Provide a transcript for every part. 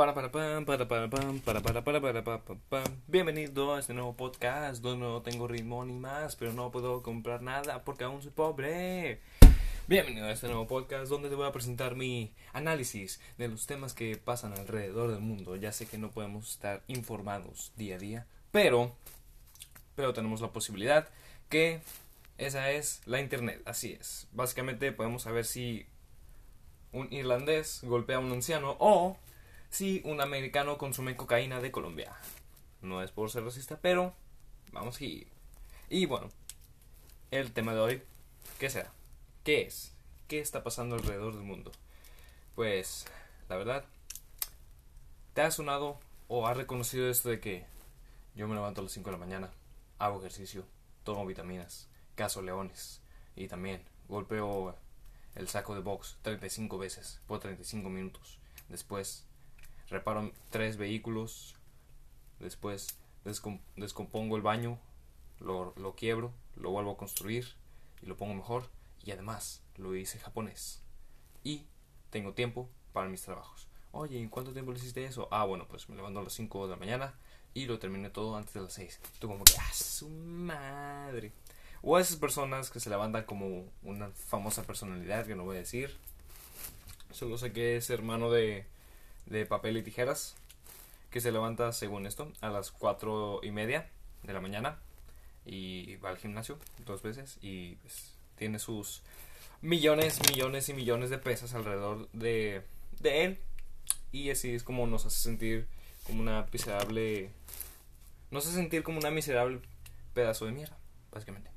Para, para, pam, para, para, pam, para, para, para, para, para, pam. Bienvenido a este nuevo podcast donde no tengo ritmo ni más, pero no puedo comprar nada porque aún soy pobre. Bienvenido a este nuevo podcast donde te voy a presentar mi análisis de los temas que pasan alrededor del mundo. Ya sé que no podemos estar informados día a día, pero, pero tenemos la posibilidad que esa es la internet. Así es. Básicamente podemos saber si un irlandés golpea a un anciano o si un americano consume cocaína de Colombia. No es por ser racista, pero vamos y y bueno, el tema de hoy, ¿qué será? ¿Qué es? ¿Qué está pasando alrededor del mundo? Pues, la verdad, ¿te ha sonado o has reconocido esto de que yo me levanto a las 5 de la mañana, hago ejercicio, tomo vitaminas, cazo leones y también golpeo el saco de box 35 veces por 35 minutos. Después reparo tres vehículos. Después descompongo el baño, lo, lo quiebro, lo vuelvo a construir y lo pongo mejor. Y además lo hice japonés. Y tengo tiempo para mis trabajos. Oye, ¿en cuánto tiempo le hiciste eso? Ah, bueno, pues me levanto a las 5 de la mañana y lo terminé todo antes de las 6. Tú como que, ¡ah, su madre! O esas personas que se levantan como una famosa personalidad que no voy a decir. Solo sé que es hermano de, de papel y tijeras. Que se levanta, según esto, a las 4 y media de la mañana. Y va al gimnasio dos veces. Y pues, tiene sus millones, millones y millones de pesas alrededor de, de él. Y así es como nos hace sentir como una miserable. Nos hace sentir como una miserable pedazo de mierda, básicamente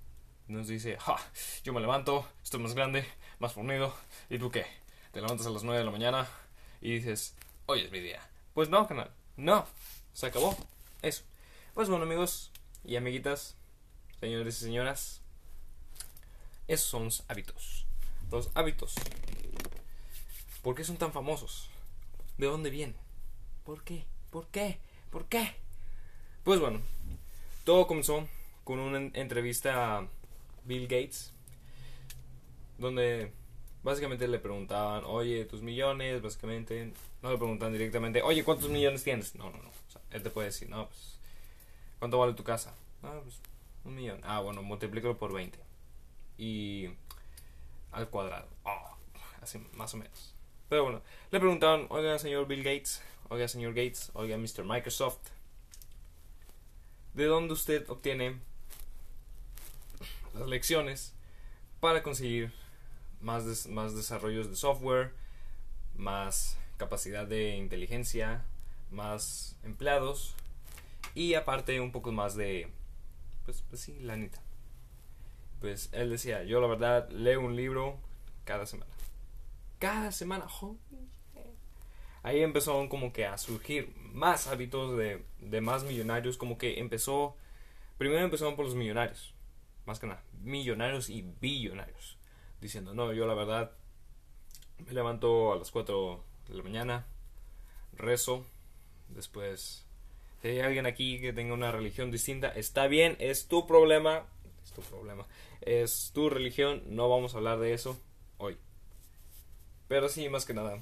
nos dice, ja, yo me levanto, estoy más grande, más fornido, ¿y tú qué? Te levantas a las 9 de la mañana y dices, hoy es mi día. Pues no, canal, no, se acabó, eso. Pues bueno, amigos y amiguitas, señores y señoras, esos son los hábitos. Los hábitos. ¿Por qué son tan famosos? ¿De dónde vienen? ¿Por qué? ¿Por qué? ¿Por qué? Pues bueno, todo comenzó con una entrevista Bill Gates, donde básicamente le preguntaban, oye, tus millones, básicamente, no le preguntan directamente, oye, ¿cuántos millones tienes? No, no, no, él te puede decir, no, pues, ¿cuánto vale tu casa? Ah, pues, un millón. Ah, bueno, multiplícalo por 20. Y al cuadrado. Oh, así, más o menos. Pero bueno, le preguntaban, oiga, señor Bill Gates, oiga, señor Gates, oiga, Mr. Microsoft, ¿de dónde usted obtiene las lecciones para conseguir más, más desarrollos de software, más capacidad de inteligencia, más empleados y aparte un poco más de, pues, pues sí, la neta. Pues él decía, yo la verdad leo un libro cada semana. Cada semana, Ahí empezó como que a surgir más hábitos de, de más millonarios, como que empezó, primero empezaron por los millonarios más que nada, millonarios y billonarios, diciendo, no, yo la verdad me levanto a las 4 de la mañana, rezo, después, si hay alguien aquí que tenga una religión distinta, está bien, es tu problema, es tu problema, es tu religión, no vamos a hablar de eso hoy. Pero sí, más que nada,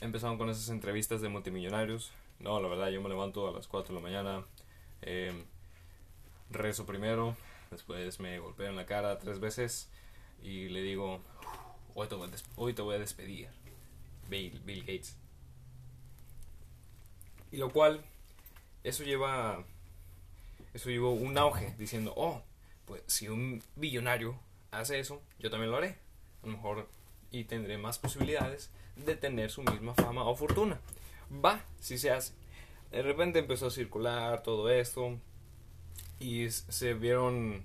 empezaron con esas entrevistas de multimillonarios. No, la verdad, yo me levanto a las 4 de la mañana. Eh, rezo primero, después me golpeo en la cara tres veces y le digo, hoy te voy a, despedir, Bill, Bill Gates. Y lo cual, eso lleva, eso llevó un auge diciendo, oh, pues si un billonario hace eso, yo también lo haré. A lo mejor y tendré más posibilidades de tener su misma fama o fortuna. Va, si se hace. De repente empezó a circular todo esto, y se vieron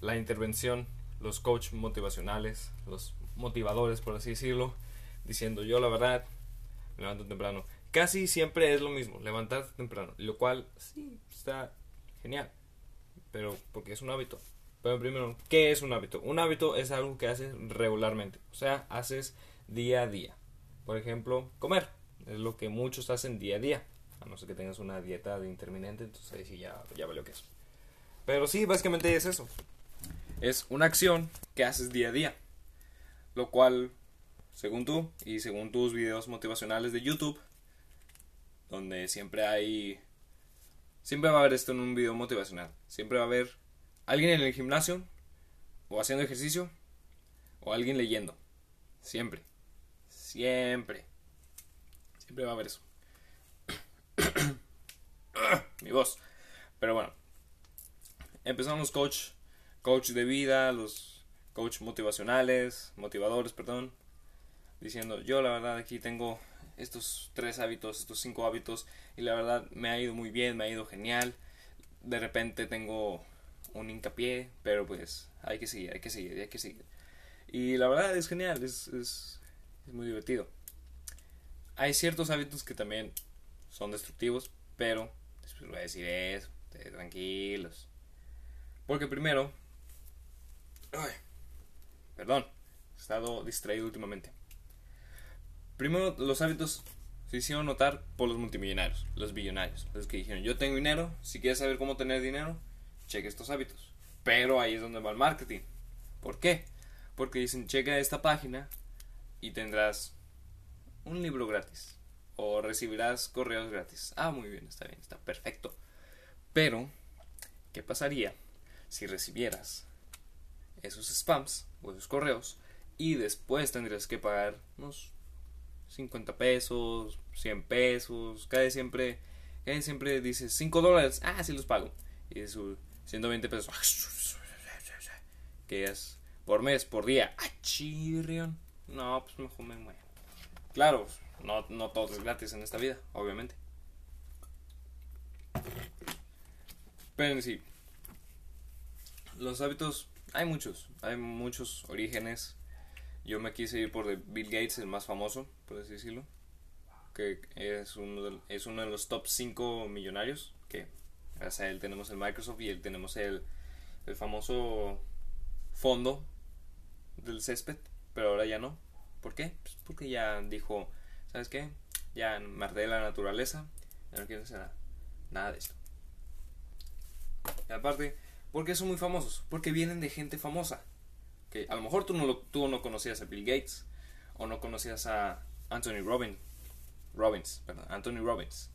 la intervención, los coach motivacionales, los motivadores, por así decirlo, diciendo yo la verdad me levanto temprano. Casi siempre es lo mismo, levantarte temprano, lo cual sí está genial, pero porque es un hábito. Pero primero, ¿qué es un hábito? Un hábito es algo que haces regularmente, o sea, haces día a día. Por ejemplo, comer, es lo que muchos hacen día a día, a no ser que tengas una dieta de intermitente, entonces ahí sí ya, ya lo que es. Pero sí, básicamente es eso. Es una acción que haces día a día. Lo cual según tú y según tus videos motivacionales de YouTube, donde siempre hay... Siempre va a haber esto en un video motivacional. Siempre va a haber alguien en el gimnasio o haciendo ejercicio o alguien leyendo. Siempre. Siempre. Siempre va a haber eso. Mi voz. Pero bueno. Empezamos coach. Coach de vida, los coach motivacionales, motivadores, perdón. Diciendo, yo la verdad aquí tengo estos tres hábitos, estos cinco hábitos. Y la verdad me ha ido muy bien, me ha ido genial. De repente tengo un hincapié, pero pues hay que seguir, hay que seguir, hay que seguir. Y la verdad es genial, es, es, muy divertido. Hay ciertos hábitos que también son destructivos, pero después voy a decir eso, tranquilos. Porque primero, perdón, he estado distraído últimamente. Primero, los hábitos se hicieron notar por los multimillonarios, los billonarios, los que dijeron, yo tengo dinero, si quieres saber cómo tener dinero, cheque estos hábitos. Pero ahí es donde va el marketing. ¿Por qué? Porque dicen, checa esta página y tendrás un libro gratis. O recibirás correos gratis. Ah, muy bien, está bien, está perfecto. Pero, ¿qué pasaría si recibieras esos spams o esos correos y después tendrías que pagar unos 50 pesos, 100 pesos, cada siempre, cada siempre dices 5 dólares, ah, sí los pago. Y su 120 pesos, que es por mes, por día, ah. No, pues mejor me muero. Claro, no, no todo es gratis en esta vida, obviamente. Pero en sí, los hábitos, hay muchos, hay muchos orígenes. Yo me quise ir por Bill Gates, el más famoso, por así decirlo. Que es uno de, es uno de los top 5 millonarios. Que gracias a él tenemos el Microsoft y él tenemos el, el famoso fondo del césped. Pero ahora ya no. ¿Por qué? Pues porque ya dijo, ¿sabes qué? Ya me de la naturaleza. Ya no quiero hacer nada, nada de esto. Y aparte, porque son muy famosos, porque vienen de gente famosa. Que a lo mejor tú no, lo, tú no conocías a Bill Gates o no conocías a Anthony Robbins, Robbins, perdón, Anthony Robbins,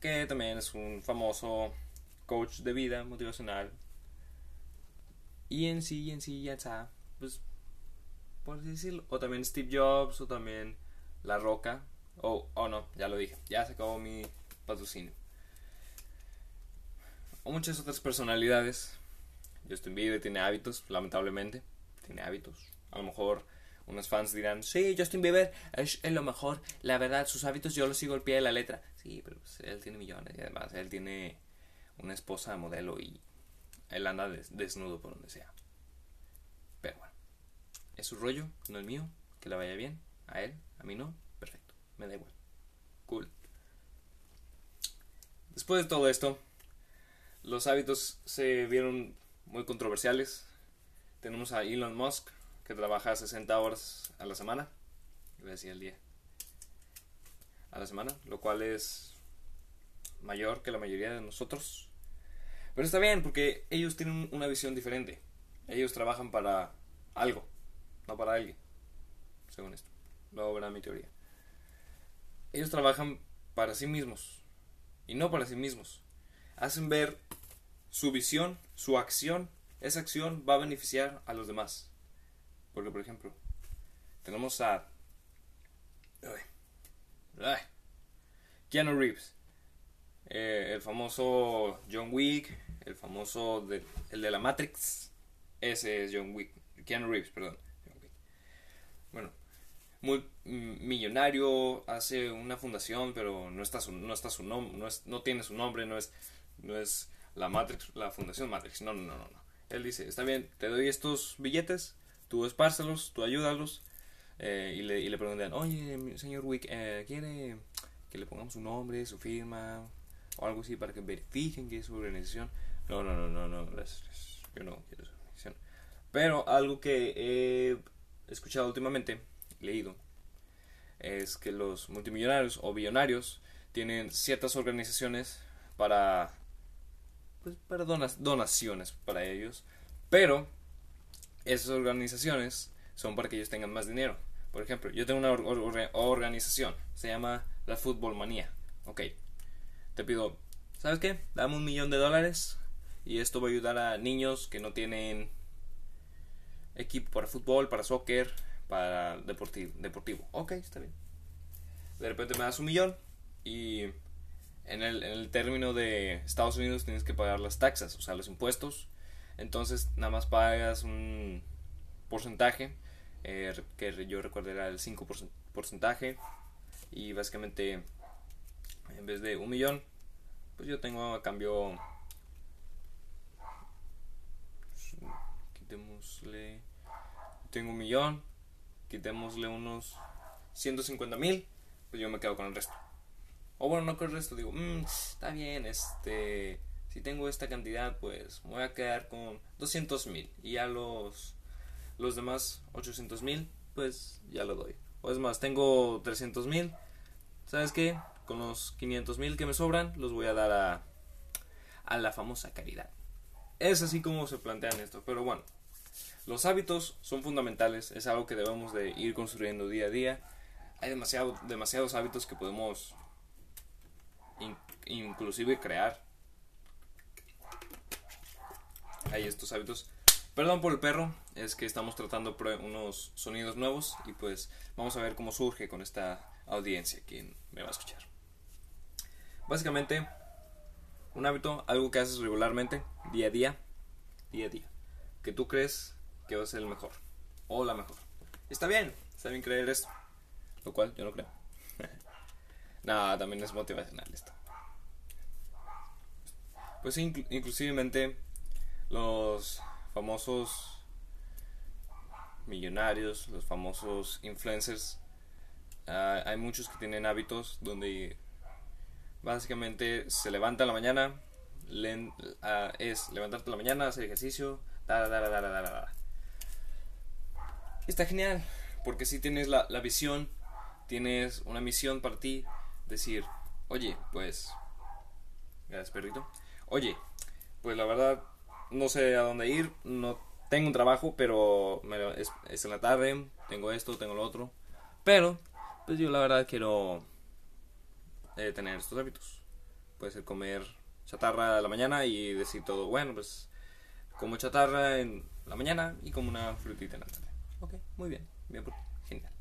que también es un famoso coach de vida motivacional. Y en sí, en sí ya está, pues, por así decirlo. O también Steve Jobs, o también La Roca. O, oh, no, ya lo dije, ya se acabó mi patrocinio. O muchas otras personalidades Justin Bieber tiene hábitos, lamentablemente. Tiene hábitos. A lo mejor unos fans dirán, sí, Justin Bieber es, lo mejor. La verdad, sus hábitos yo los sigo al pie de la letra. Sí, pero pues, él tiene millones y además él tiene una esposa modelo y él anda desnudo por donde sea. Pero bueno, es su rollo, no el mío. Que le vaya bien. A él, a mí no. Perfecto, me da igual. Cool. Después de todo esto, los hábitos se vieron muy controversiales. Tenemos a Elon Musk, que trabaja 60 horas a la semana. Iba a decir día. A la semana, lo cual es mayor que la mayoría de nosotros. Pero está bien, porque ellos tienen una visión diferente. Ellos trabajan para algo, no para alguien. Según esto. Luego verán mi teoría. Ellos trabajan para sí mismos. Y no para sí mismos. Hacen ver su visión, su acción, esa acción va a beneficiar a los demás. Porque, por ejemplo, tenemos a... Keanu Reeves, eh, el famoso John Wick, el famoso de, el de la Matrix, ese es John Wick, Keanu Reeves, perdón. Bueno, muy millonario, hace una fundación, pero no está su, no está su nombre, no, no tiene su nombre, no es, no es la Matrix, la Fundación Matrix. No, no, no, no. Él dice, está bien, te doy estos billetes, tú espárcelos, tú ayúdalos. Eh, y, le, y le preguntan, oye, señor Wick, eh, ¿quiere que le pongamos su nombre, su firma o algo así para que verifiquen que es su organización? No, no, no, no, no, Yo no quiero su organización. Pero algo que he escuchado últimamente, leído, es que los multimillonarios o billonarios tienen ciertas organizaciones para pues, para donaciones para ellos. Pero esas organizaciones son para que ellos tengan más dinero. Por ejemplo, yo tengo una organización, se llama la Fútbol Manía. Ok, te pido, ¿sabes qué? Dame un millón de dólares y esto va a ayudar a niños que no tienen equipo para fútbol, para soccer, para deportivo. deportivo. Ok, está bien. De repente me das un millón y en el, término de Estados Unidos tienes que pagar las taxas, o sea, los impuestos. Entonces nada más pagas un porcentaje, eh, que yo recuerdo era el 5% porcentaje. Y básicamente, en vez de un millón, pues yo tengo a cambio... Quitémosle... Tengo un millón, quitémosle unos 150 mil, pues yo me quedo con el resto. O bueno, no con el resto, digo, mmm, está bien, este, si tengo esta cantidad, pues me voy a quedar con 200 mil. Y ya los, los demás 800 mil, pues ya lo doy. O es más, tengo 300 mil. ¿Sabes qué? Con los 500 mil que me sobran, los voy a dar a, a la famosa caridad. Es así como se plantean esto. Pero bueno, los hábitos son fundamentales. Es algo que debemos de ir construyendo día a día. Hay demasiado, demasiados hábitos que podemos inclusive crear. Hay estos hábitos. Perdón por el perro, es que estamos tratando unos sonidos nuevos y pues vamos a ver cómo surge con esta audiencia quien me va a escuchar. Básicamente, un hábito, algo que haces regularmente, día a día, día a día, que tú crees que va a ser el mejor o la mejor. Está bien, está bien creer esto, lo cual yo no creo. Nada, también es motivacional esto. Pues inclusivemente los famosos millonarios, los famosos influencers, ah, hay muchos que tienen hábitos donde básicamente se levanta a la mañana, uh, es levantarte a la mañana, hacer ejercicio, Está genial, porque si tienes la, la visión, tienes una misión para ti, decir, oye, pues, gracias perrito, oye, pues la verdad no sé a dónde ir, no tengo un trabajo, pero es, en la tarde, tengo esto, tengo lo otro, pero pues yo la verdad quiero eh, tener estos hábitos. Puede ser comer chatarra a la mañana y decir todo, bueno, pues como chatarra en la mañana y como una frutita en la tarde. Ok, muy bien, bien por ti, genial.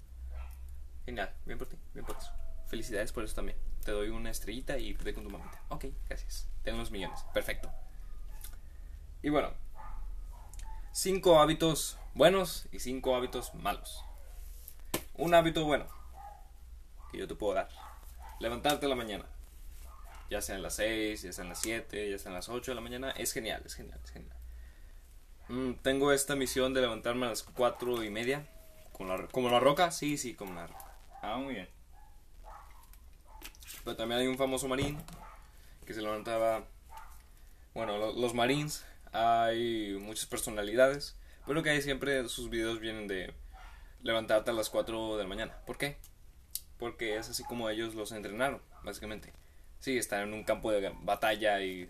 Genial, bien por ti, bien por eso. Felicidades por eso también. Te doy una estrellita y te con tu mamita. Ok, gracias. Tengo los millones. Perfecto. Y bueno, cinco hábitos buenos y cinco hábitos malos. Un hábito bueno que yo te puedo dar. Levantarte a la mañana. Ya sea en las 6, ya sea en las 7, ya sea en las 8 de la mañana. Es genial, es genial, es genial. Mm, tengo esta misión de levantarme a las 4 y media. ¿Como la roca? Sí, sí, como la roca. Ah, muy bien. Pero también hay un famoso marín que se levantaba. Bueno, los, marines, hay muchas personalidades, pero que hay siempre sus videos vienen de levantarte a las 4 de la mañana. ¿Por qué? Porque es así como ellos los entrenaron, básicamente. Sí, están en un campo de batalla y.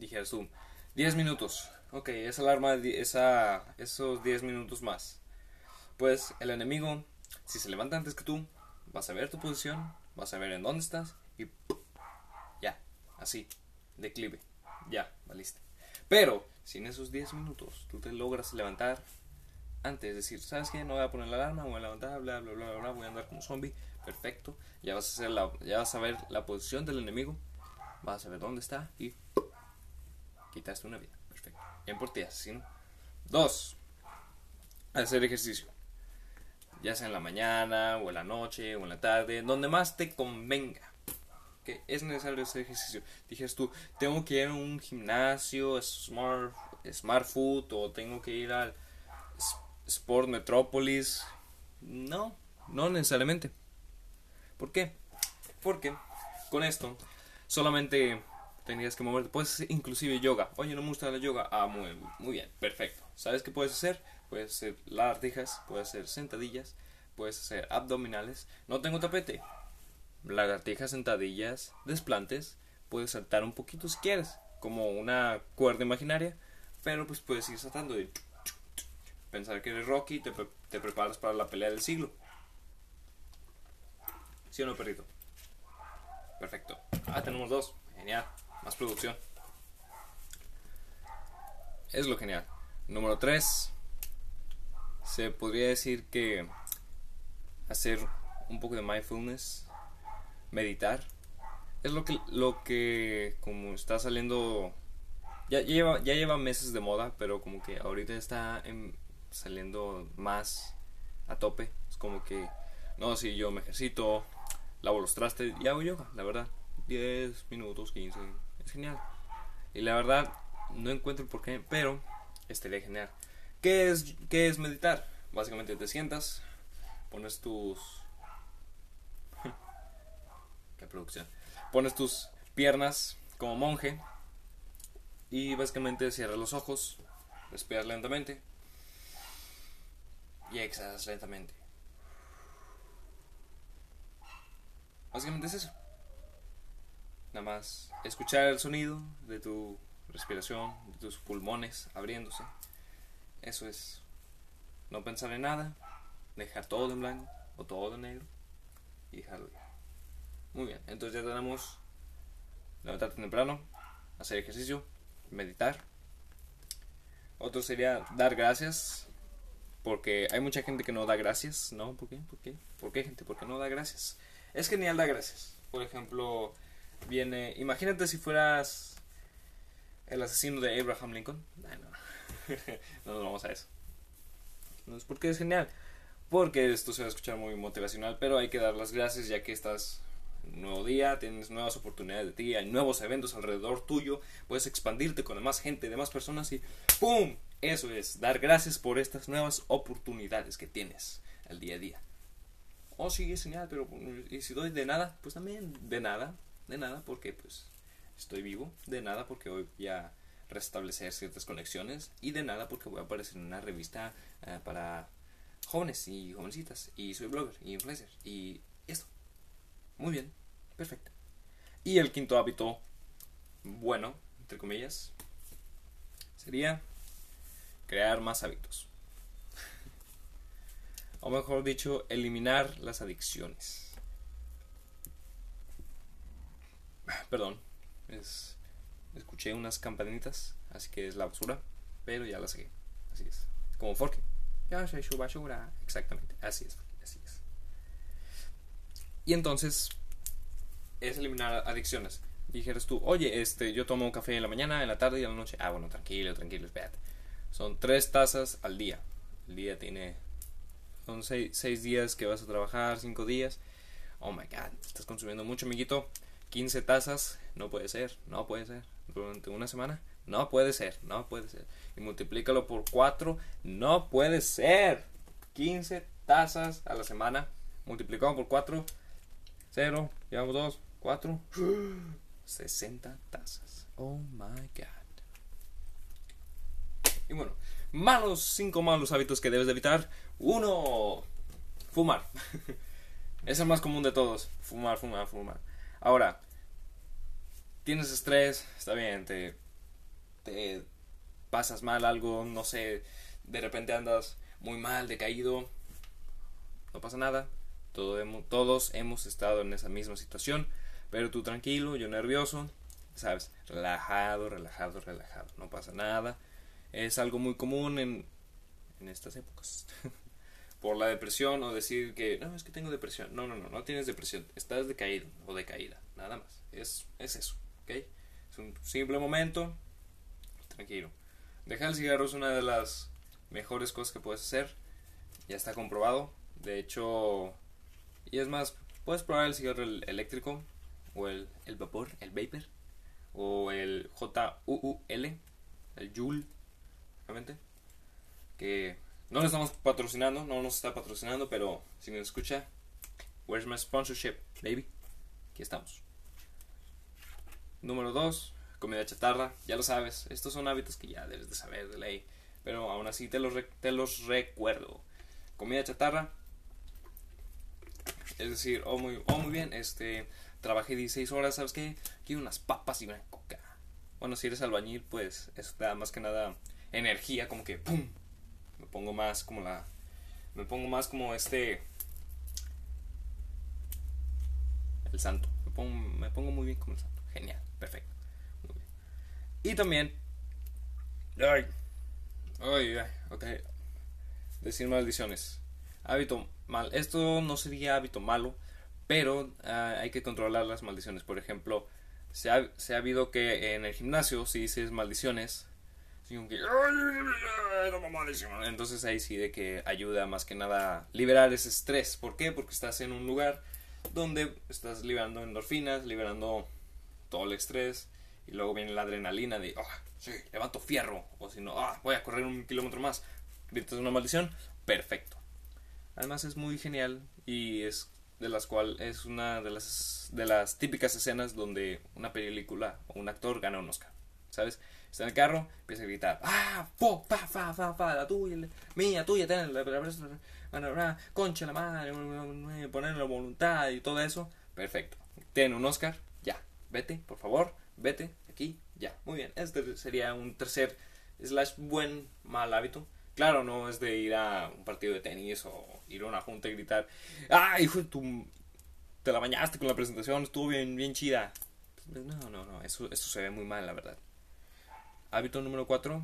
Dijeras tú, 10 minutos. Ok, esa alarma, esa, esos 10 minutos más. Pues el enemigo, si se levanta antes que tú, vas a ver tu posición, vas a ver en dónde estás y ya, así, declive, ya, valiste. Pero, si en esos 10 minutos tú te logras levantar antes, de decir, ¿sabes qué? No voy a poner la alarma, voy a levantar, bla, bla, bla, bla, voy a andar como zombie, perfecto, ya vas a, hacer la, ya vas a ver la posición del enemigo, vas a ver dónde está y quitaste una vida, perfecto. Bien por ti, asesino. Dos, hacer ejercicio ya sea en la mañana o en la noche o en la tarde, donde más te convenga. Que es necesario ese ejercicio. Dijes tú, tengo que ir a un gimnasio, Smart, smart Food o tengo que ir al Sport Metropolis. No, no necesariamente. ¿Por qué? Porque con esto solamente tendrías que moverte. Puedes hacer inclusive yoga. Oye, no me gusta la yoga. Ah, muy, muy bien, perfecto. ¿Sabes qué puedes hacer? puedes hacer lagartijas, puedes hacer sentadillas, puedes hacer abdominales. No tengo tapete. Lagartijas, sentadillas, desplantes. Puedes saltar un poquito si quieres, como una cuerda imaginaria, pero pues puedes ir saltando y pensar que eres Rocky y te, te preparas para la pelea del siglo. ¿Sí o no, perrito? Perfecto. Ah, tenemos dos. Genial. Más producción. Es lo genial. Número 3. Se podría decir que hacer un poco de mindfulness, meditar, es lo que, lo que como está saliendo, ya, lleva, ya lleva meses de moda, pero como que ahorita está en- saliendo más a tope. Es como que, no, si yo me ejercito, lavo los trastes y hago yoga, la verdad. 10 minutos, 15, es genial. Y la verdad, no encuentro por qué, pero estaría genial. ¿Qué es, ¿Qué es meditar? Básicamente te sientas, pones tus... ¿Qué producción? Pones tus piernas como monje y básicamente cierras los ojos, respiras lentamente y exhalas lentamente. Básicamente es eso. Nada más escuchar el sonido de tu respiración, de tus pulmones abriéndose. Eso es no pensar en nada, dejar todo en blanco o todo en negro y dejarlo. Muy bien, entonces ya tenemos levantarte temprano, hacer ejercicio, meditar. Otro sería dar gracias, porque hay mucha gente que no da gracias, ¿no? ¿Por qué? ¿Por qué? ¿Por qué gente? Porque no da gracias. Es genial dar gracias. Por ejemplo, viene, imagínate si fueras el asesino de Abraham Lincoln. No, no nos vamos a eso. No es porque es genial. Porque esto se va a escuchar muy motivacional, pero hay que dar las gracias ya que estás en un nuevo día, tienes nuevas oportunidades de ti, hay nuevos eventos alrededor tuyo, puedes expandirte con más gente, demás personas y ¡pum! Eso es, dar gracias por estas nuevas oportunidades que tienes al día a día. Oh, sí, es genial, pero ¿y si doy de nada? Pues también de nada, de nada, porque pues estoy vivo, de nada, porque voy a restablecer ciertas conexiones y de nada, porque voy a aparecer en una revista eh, para jóvenes y jovencitas y soy blogger y influencer y esto. Muy bien, perfecto. Y el quinto hábito bueno, entre comillas, sería crear más hábitos. O mejor dicho, eliminar las adicciones. Perdón, es, escuché unas campanitas, así que es la basura, pero ya la saqué. Así es. Como Forky. Ya su basura. Exactamente, así es, así es. Y entonces, es eliminar adicciones. Dijeras tú, oye, este, yo tomo un café en la mañana, en la tarde y en la noche. Ah, bueno, tranquilo, tranquilo, espérate. Son tres tazas al día. El día tiene. Son seis, seis días que vas a trabajar, cinco días. Oh my god, estás consumiendo mucho, amiguito. 15 tazas, no puede ser, no puede ser. Durante una semana, no puede ser, no puede ser. Y multiplícalo por 4, no puede ser. 15 tazas a la semana, multiplicado por 4, 0, llevamos 2, 4, 60 tazas. Oh my god. Y bueno, malos, 5 malos hábitos que debes de evitar. Uno, fumar. es el más común de todos. Fumar, fumar, fumar. Ahora, tienes estrés, está bien, te, te pasas mal algo, no sé, de repente andas muy mal, decaído, no pasa nada, todo hemos- todos hemos estado en esa misma situación, pero tú tranquilo, yo nervioso, sabes, relajado, relajado, relajado, no pasa nada, es algo muy común en, en estas épocas. Por la depresión o decir que no, es que tengo depresión. No, no, no, no tienes depresión. Estás decaído o decaída. Nada más. Es, es eso. ¿Ok? Es un simple momento. Tranquilo. Dejar el cigarro es una de las mejores cosas que puedes hacer. Ya está comprobado. De hecho, y es más, puedes probar el cigarro el- eléctrico o el, el vapor, el vapor o el JUUL, el Joule, realmente. Que no lo estamos patrocinando, no nos está patrocinando, pero si me escucha, where's my sponsorship, baby? Aquí estamos. Número 2, comida chatarra, ya lo sabes, estos son hábitos que ya debes de saber de ley, pero aún así te los, te los recuerdo. Comida chatarra, es decir, oh muy, oh muy bien, este, trabajé 16 horas, ¿sabes qué? Quiero unas papas y una coca. Bueno, si eres albañil, pues eso te da más que nada energía, como que ¡pum! Me pongo más como la. Me pongo más como este. El santo. Pongo, me pongo muy bien santo. Genial, perfecto. Muy bien. Y también. Ay. Ay, ay, ok. Decir maldiciones. Hábito mal. Esto no sería hábito malo, pero ah, hay que controlar las maldiciones. Por ejemplo, se ha, se ha habido que en el gimnasio, si dices maldiciones, entonces ahí sí de que ayuda más que nada a liberar ese estrés. ¿Por qué? Porque estás en un lugar donde estás liberando endorfinas, liberando todo el estrés y luego viene la adrenalina de, oh, sí, levanto fierro o si no, ah, voy a correr un kilómetro más. Gritas una maldición, perfecto. Además es muy genial y es de las cuales es una de las de las típicas escenas donde una película o un actor gana un Oscar, ¿sabes? Está en el carro, empieza a gritar, ah, po, pa, fa, fa, fa, la tuya, mía, tuya, ten, la, concha la madre, poner la voluntad y todo eso, perfecto. Tiene un Oscar, ya, vete, por favor, vete, aquí, ya, muy bien. Este sería un tercer slash buen mal hábito. Claro, no es de ir a un partido de tenis o ir a una junta y gritar, ah, hijo tu... Te la bañaste con la presentación, estuvo bien, bien chida. No, no, no, eso, eso se ve muy mal, la verdad. Hábito número 4.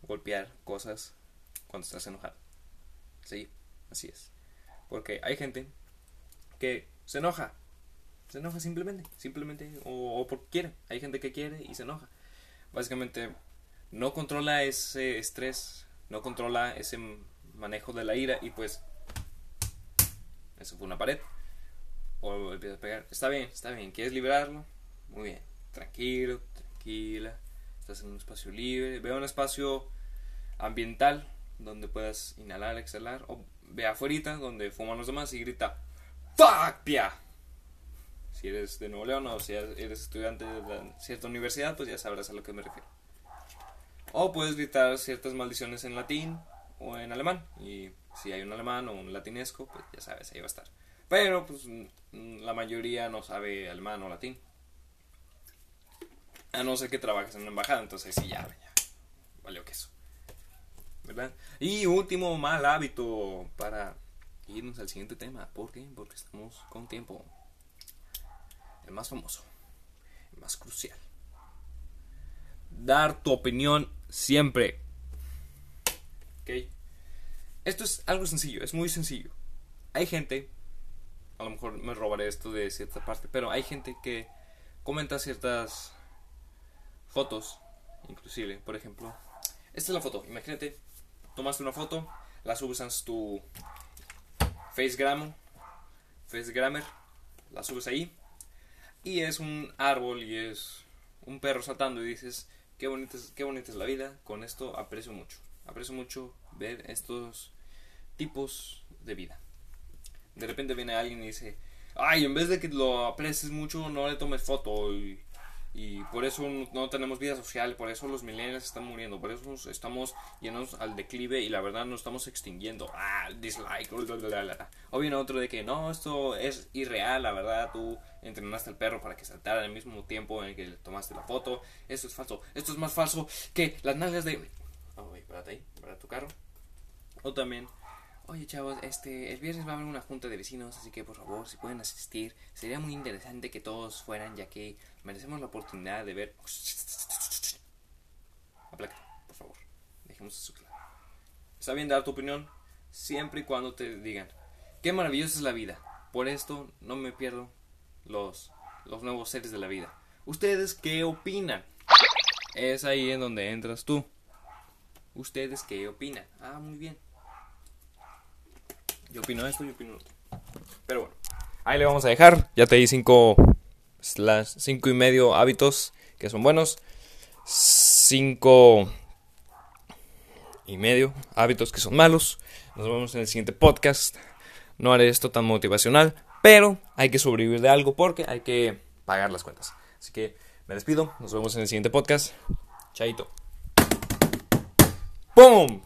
Golpear cosas cuando estás enojado. Sí, así es. Porque hay gente que se enoja. Se enoja simplemente. Simplemente. O, porque quiere. Hay gente que quiere y se enoja. Básicamente no controla ese estrés. No controla ese manejo de la ira. Y pues... Eso fue una pared. O empieza a pegar. Está bien, está bien. ¿Quieres liberarlo? Muy bien. Tranquilo, tranquila estás en un espacio libre, ve un espacio ambiental donde puedas inhalar, exhalar, o ve afuera donde fuman los demás y grita ¡Fuck, pia! Si eres de Nuevo León o si eres estudiante de cierta universidad, pues ya sabrás a lo que me refiero. O puedes gritar ciertas maldiciones en latín o en alemán. Y si hay un alemán o un latinesco, pues ya sabes, ahí va a estar. Pero pues la mayoría no sabe alemán o latín. A no ser que trabajes en una embajada, entonces sí, ya, ya. Valió queso. ¿Verdad? Y último mal hábito para irnos al siguiente tema. ¿Por qué? Porque estamos con tiempo. El más famoso. El más crucial. Dar tu opinión siempre. ¿Ok? Esto es algo sencillo, es muy sencillo. Hay gente, a lo mejor me robaré esto de cierta parte, pero hay gente que comenta ciertas fotos, inclusive, por ejemplo. Esta es la foto, imagínate, tomaste una foto, la subes a tu FaceGram, FaceGrammer, la subes ahí, y es un árbol y es un perro saltando y dices, qué bonita qué bonita es la vida, con esto aprecio mucho, aprecio mucho ver estos tipos de vida. De repente viene alguien y dice, ay, en vez de que lo aprecies mucho, no le tomes foto y y por eso no tenemos vida social, por eso los millennials están muriendo, por eso estamos llenos al declive y la verdad nos estamos extinguiendo. Ah, dislike. O viene otro de que no, esto es irreal, la verdad, tú entrenaste al perro para que saltara al mismo tiempo en que tomaste la foto. Esto es falso, esto es más falso que las nalgas de... Oh, espérate ahí, para tu carro. O también Oye chavos, este, el viernes va a haber una junta de vecinos, así que por favor, si pueden asistir, sería muy interesante que todos fueran, ya que merecemos la oportunidad de ver... Aplaca, por favor, dejemos eso claro. Está bien dar tu opinión, siempre y cuando te digan, qué maravillosa es la vida, por esto no me pierdo los, los nuevos seres de la vida. ¿Ustedes qué opinan? Es ahí en donde entras tú. ¿Ustedes qué opinan? Ah, muy bien. Yo opino esto, yo opino esto. Pero bueno, ahí le vamos a dejar. Ya te di cinco, cinco y medio hábitos que son buenos. Cinco y medio hábitos que son malos. Nos vemos en el siguiente podcast. No haré esto tan motivacional, pero hay que sobrevivir de algo porque hay que pagar las cuentas. Así que me despido. Nos vemos en el siguiente podcast. Chaito. ¡Pum!